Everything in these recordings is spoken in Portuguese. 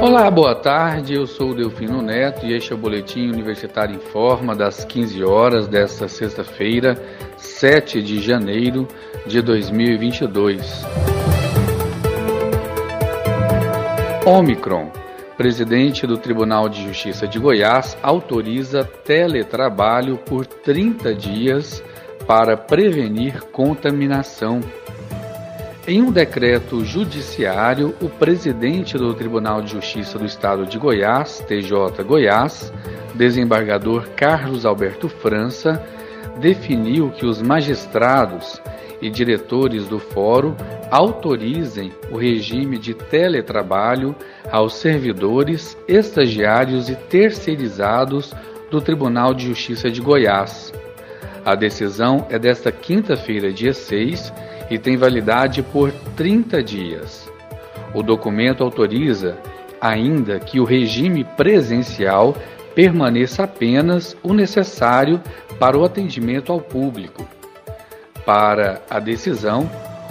Olá, boa tarde. Eu sou o Delfino Neto e este é o Boletim Universitário em Forma das 15 horas desta sexta-feira, 7 de janeiro de 2022. Omicron. Presidente do Tribunal de Justiça de Goiás autoriza teletrabalho por 30 dias para prevenir contaminação. Em um decreto judiciário, o presidente do Tribunal de Justiça do Estado de Goiás, TJ Goiás, desembargador Carlos Alberto França, definiu que os magistrados e diretores do fórum autorizem o regime de teletrabalho aos servidores, estagiários e terceirizados do Tribunal de Justiça de Goiás. A decisão é desta quinta-feira, dia 6, e tem validade por 30 dias. O documento autoriza ainda que o regime presencial permaneça apenas o necessário para o atendimento ao público. Para a decisão,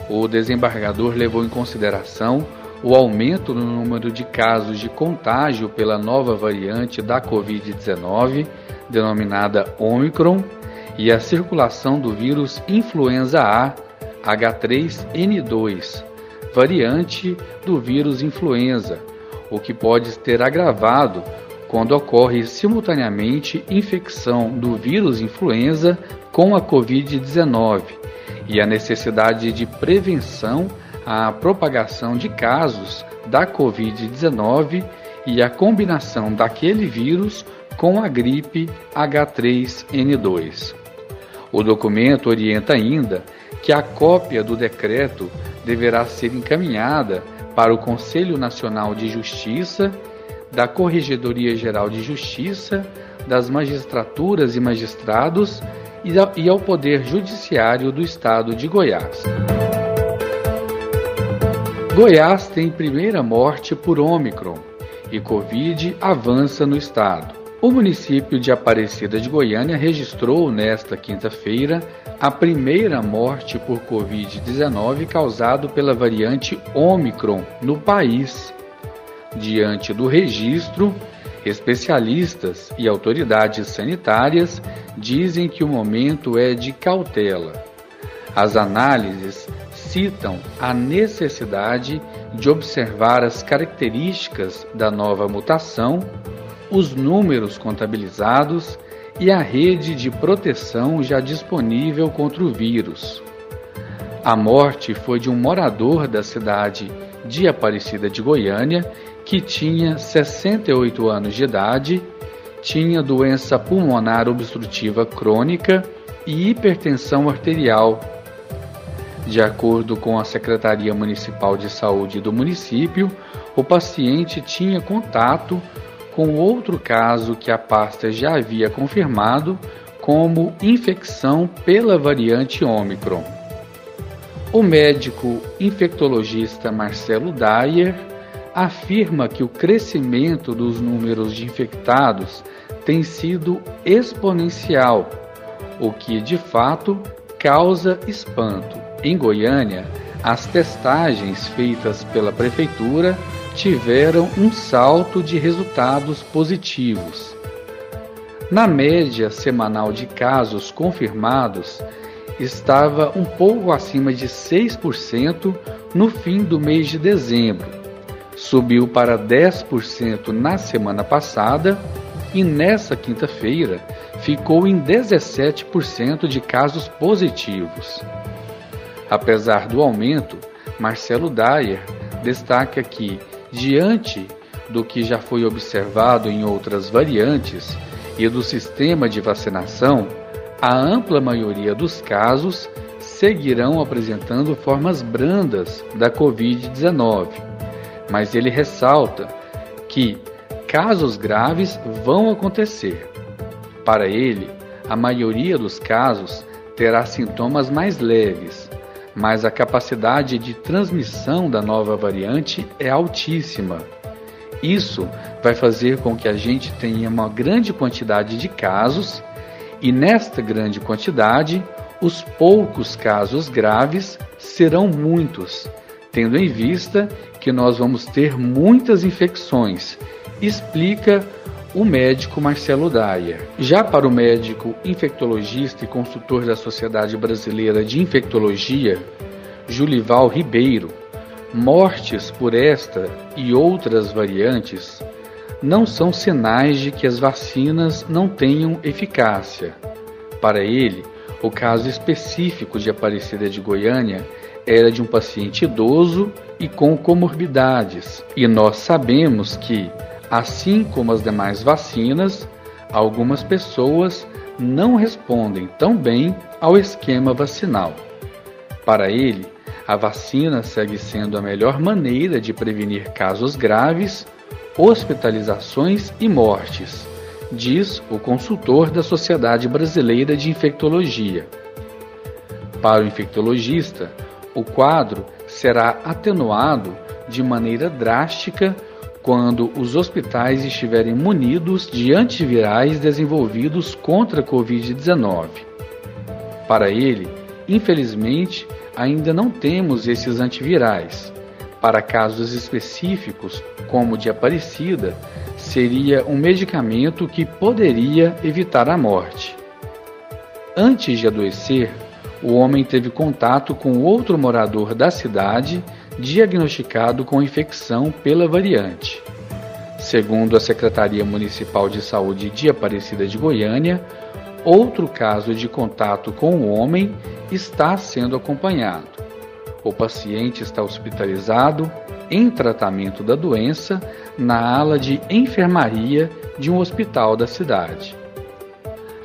o desembargador levou em consideração o aumento no número de casos de contágio pela nova variante da Covid-19, denominada Omicron, e a circulação do vírus influenza A H3N2, variante do vírus influenza, o que pode ter agravado quando ocorre simultaneamente infecção do vírus influenza com a Covid-19 e a necessidade de prevenção à propagação de casos da Covid-19 e a combinação daquele vírus com a gripe H3N2. O documento orienta ainda que a cópia do decreto deverá ser encaminhada para o Conselho Nacional de Justiça, da Corregedoria Geral de Justiça, das magistraturas e magistrados e ao Poder Judiciário do Estado de Goiás. Goiás tem primeira morte por Ômicron e Covid avança no estado. O município de Aparecida de Goiânia registrou nesta quinta-feira a primeira morte por Covid-19 causado pela variante Omicron no país. Diante do registro, especialistas e autoridades sanitárias dizem que o momento é de cautela. As análises citam a necessidade de observar as características da nova mutação os números contabilizados e a rede de proteção já disponível contra o vírus. A morte foi de um morador da cidade de Aparecida de Goiânia que tinha 68 anos de idade, tinha doença pulmonar obstrutiva crônica e hipertensão arterial. De acordo com a Secretaria Municipal de Saúde do município, o paciente tinha contato com outro caso que a pasta já havia confirmado como infecção pela variante Ômicron. O médico infectologista Marcelo Dyer afirma que o crescimento dos números de infectados tem sido exponencial, o que de fato causa espanto. Em Goiânia, as testagens feitas pela prefeitura tiveram um salto de resultados positivos. Na média semanal de casos confirmados, estava um pouco acima de 6% no fim do mês de dezembro. Subiu para 10% na semana passada e nessa quinta-feira ficou em 17% de casos positivos. Apesar do aumento, Marcelo Dyer destaca que diante do que já foi observado em outras variantes e do sistema de vacinação, a ampla maioria dos casos seguirão apresentando formas brandas da Covid-19. Mas ele ressalta que casos graves vão acontecer. Para ele, a maioria dos casos terá sintomas mais leves mas a capacidade de transmissão da nova variante é altíssima. Isso vai fazer com que a gente tenha uma grande quantidade de casos e, nesta grande quantidade, os poucos casos graves serão muitos, tendo em vista que nós vamos ter muitas infecções, explica o médico Marcelo Dyer. Já para o médico infectologista e consultor da Sociedade Brasileira de Infectologia, Julival Ribeiro, mortes por esta e outras variantes não são sinais de que as vacinas não tenham eficácia. Para ele, o caso específico de Aparecida de Goiânia era de um paciente idoso e com comorbidades, e nós sabemos que, assim como as demais vacinas, algumas pessoas não respondem tão bem ao esquema vacinal. Para ele, a vacina segue sendo a melhor maneira de prevenir casos graves, hospitalizações e mortes, diz o consultor da Sociedade Brasileira de Infectologia. Para o infectologista, o quadro será atenuado de maneira drástica quando os hospitais estiverem munidos de antivirais desenvolvidos contra a Covid-19. Para ele, infelizmente, ainda não temos esses antivirais. Para casos específicos, como o de Aparecida, seria um medicamento que poderia evitar a morte. Antes de adoecer, o homem teve contato com outro morador da cidade diagnosticado com infecção pela variante. Segundo a Secretaria Municipal de Saúde de Aparecida de Goiânia, outro caso de contato com o homem está sendo acompanhado. O paciente está hospitalizado em tratamento da doença na ala de enfermaria de um hospital da cidade.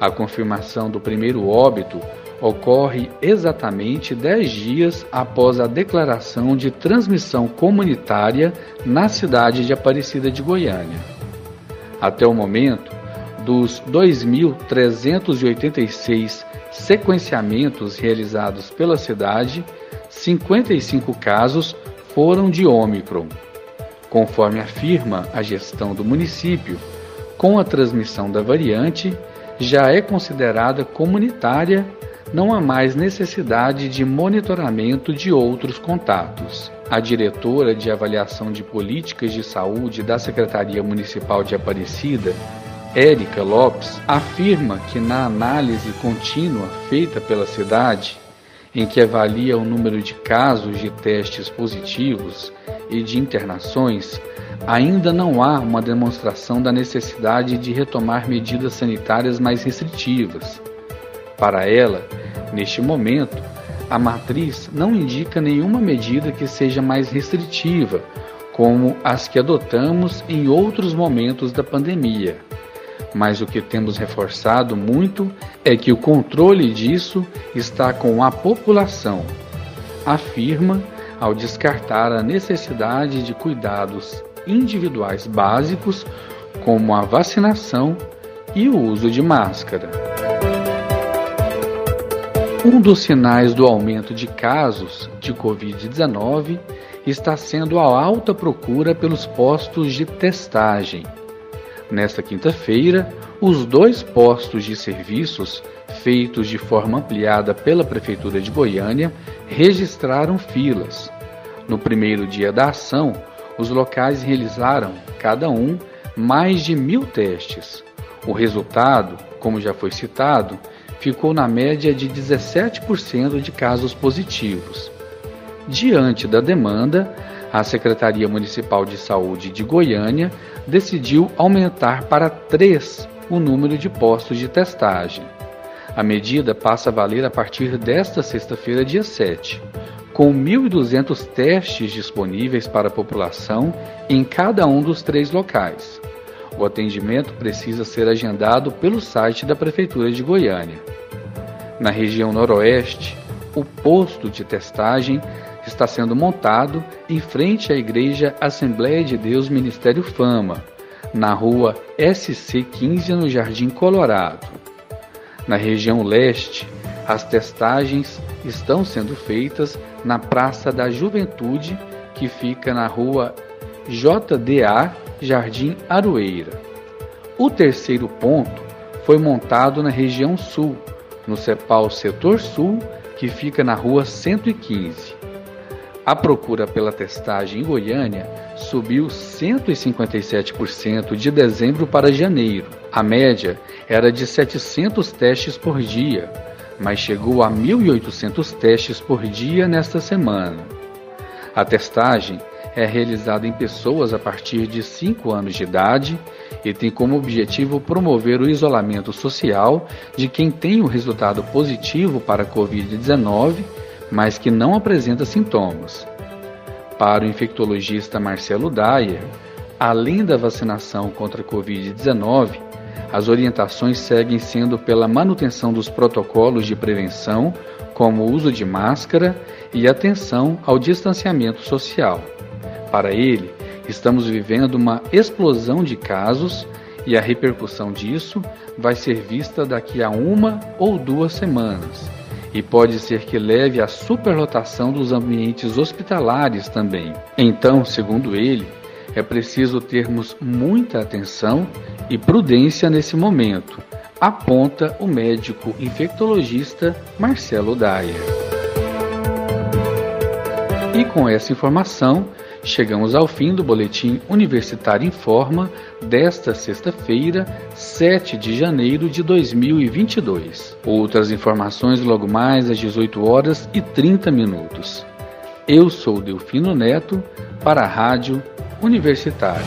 A confirmação do primeiro óbito ocorre exatamente 10 dias após a declaração de transmissão comunitária na cidade de Aparecida de Goiânia. Até o momento, dos 2.386 sequenciamentos realizados pela cidade, 55 casos foram de Ômicron. Conforme afirma a gestão do município, com a transmissão da variante, já é considerada comunitária não há mais necessidade de monitoramento de outros contatos. A diretora de avaliação de políticas de saúde da Secretaria Municipal de Aparecida, Érica Lopes, afirma que na análise contínua feita pela cidade, em que avalia o número de casos de testes positivos e de internações, ainda não há uma demonstração da necessidade de retomar medidas sanitárias mais restritivas. Para ela, neste momento, a matriz não indica nenhuma medida que seja mais restritiva, como as que adotamos em outros momentos da pandemia. Mas o que temos reforçado muito é que o controle disso está com a população, afirma ao descartar a necessidade de cuidados individuais básicos, como a vacinação e o uso de máscara. Um dos sinais do aumento de casos de Covid-19 está sendo a alta procura pelos postos de testagem. Nesta quinta-feira, os dois postos de serviços, feitos de forma ampliada pela Prefeitura de Goiânia, registraram filas. No primeiro dia da ação, os locais realizaram, cada um, mais de mil testes. O resultado, como já foi citado, ficou na média de 17% de casos positivos. Diante da demanda, a Secretaria Municipal de Saúde de Goiânia decidiu aumentar para três o número de postos de testagem. A medida passa a valer a partir desta sexta-feira, dia 7, com 1.200 testes disponíveis para a população em cada um dos três locais. O atendimento precisa ser agendado pelo site da Prefeitura de Goiânia. Na região noroeste, o posto de testagem está sendo montado em frente à Igreja Assembleia de Deus Ministério Fama, na rua SC15 no Jardim Colorado. Na região leste, as testagens estão sendo feitas na Praça da Juventude, que fica na rua JDA Jardim Aroeira. O terceiro ponto foi montado na região sul, no CEPAL Setor Sul, que fica na rua 115. A procura pela testagem em Goiânia subiu 157% de dezembro para janeiro. A média era de 700 testes por dia, mas chegou a 1.800 testes por dia nesta semana. A testagem é realizada em pessoas a partir de 5 anos de idade e tem como objetivo promover o isolamento social de quem tem o resultado positivo para a Covid-19 mas que não apresenta sintomas. Para o infectologista Marcelo Dyer, além da vacinação contra a Covid-19, as orientações seguem sendo pela manutenção dos protocolos de prevenção, como o uso de máscara e atenção ao distanciamento social. Para ele, estamos vivendo uma explosão de casos e a repercussão disso vai ser vista daqui a uma ou duas semanas e pode ser que leve à superlotação dos ambientes hospitalares também. Então, segundo ele, é preciso termos muita atenção e prudência nesse momento, aponta o médico infectologista Marcelo Dyer. E com essa informação, Chegamos ao fim do Boletim Universitário Informa desta sexta-feira, 7 de janeiro de 2022. Outras informações logo mais às 18 horas e 30 minutos. Eu sou Delfino Neto para a Rádio Universitária.